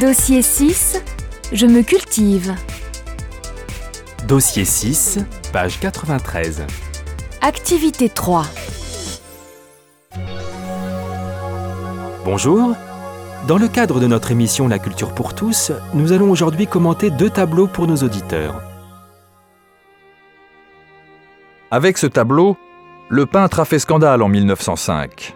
Dossier 6. Je me cultive. Dossier 6, page 93. Activité 3. Bonjour. Dans le cadre de notre émission La culture pour tous, nous allons aujourd'hui commenter deux tableaux pour nos auditeurs. Avec ce tableau, le peintre a fait scandale en 1905.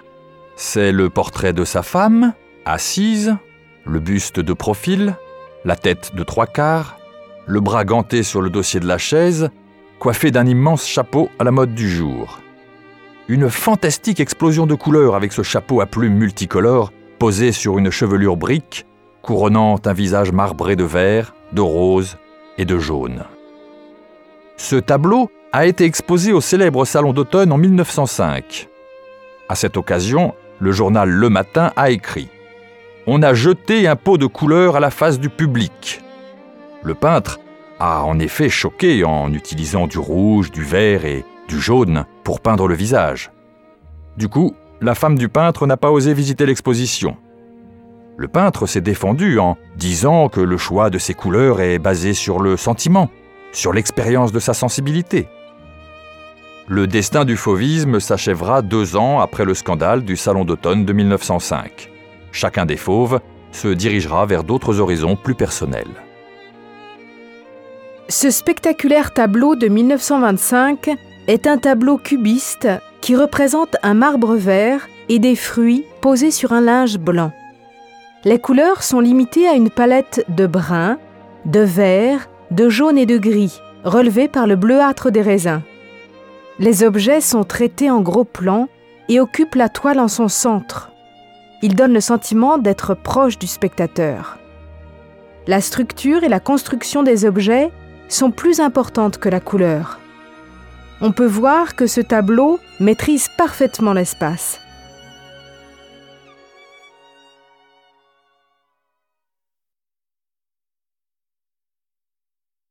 C'est le portrait de sa femme, assise, le buste de profil, la tête de trois quarts, le bras ganté sur le dossier de la chaise, coiffé d'un immense chapeau à la mode du jour. Une fantastique explosion de couleurs avec ce chapeau à plumes multicolores posé sur une chevelure brique, couronnant un visage marbré de vert, de rose et de jaune. Ce tableau a été exposé au célèbre Salon d'automne en 1905. À cette occasion, le journal Le Matin a écrit On a jeté un pot de couleur à la face du public. Le peintre a en effet choqué en utilisant du rouge, du vert et du jaune pour peindre le visage. Du coup, la femme du peintre n'a pas osé visiter l'exposition. Le peintre s'est défendu en disant que le choix de ses couleurs est basé sur le sentiment, sur l'expérience de sa sensibilité. Le destin du fauvisme s'achèvera deux ans après le scandale du Salon d'automne de 1905. Chacun des fauves se dirigera vers d'autres horizons plus personnels. Ce spectaculaire tableau de 1925 est un tableau cubiste qui représente un marbre vert et des fruits posés sur un linge blanc. Les couleurs sont limitées à une palette de brun, de vert, de jaune et de gris, relevées par le bleuâtre des raisins. Les objets sont traités en gros plans et occupent la toile en son centre. Ils donnent le sentiment d'être proche du spectateur. La structure et la construction des objets sont plus importantes que la couleur. On peut voir que ce tableau maîtrise parfaitement l'espace.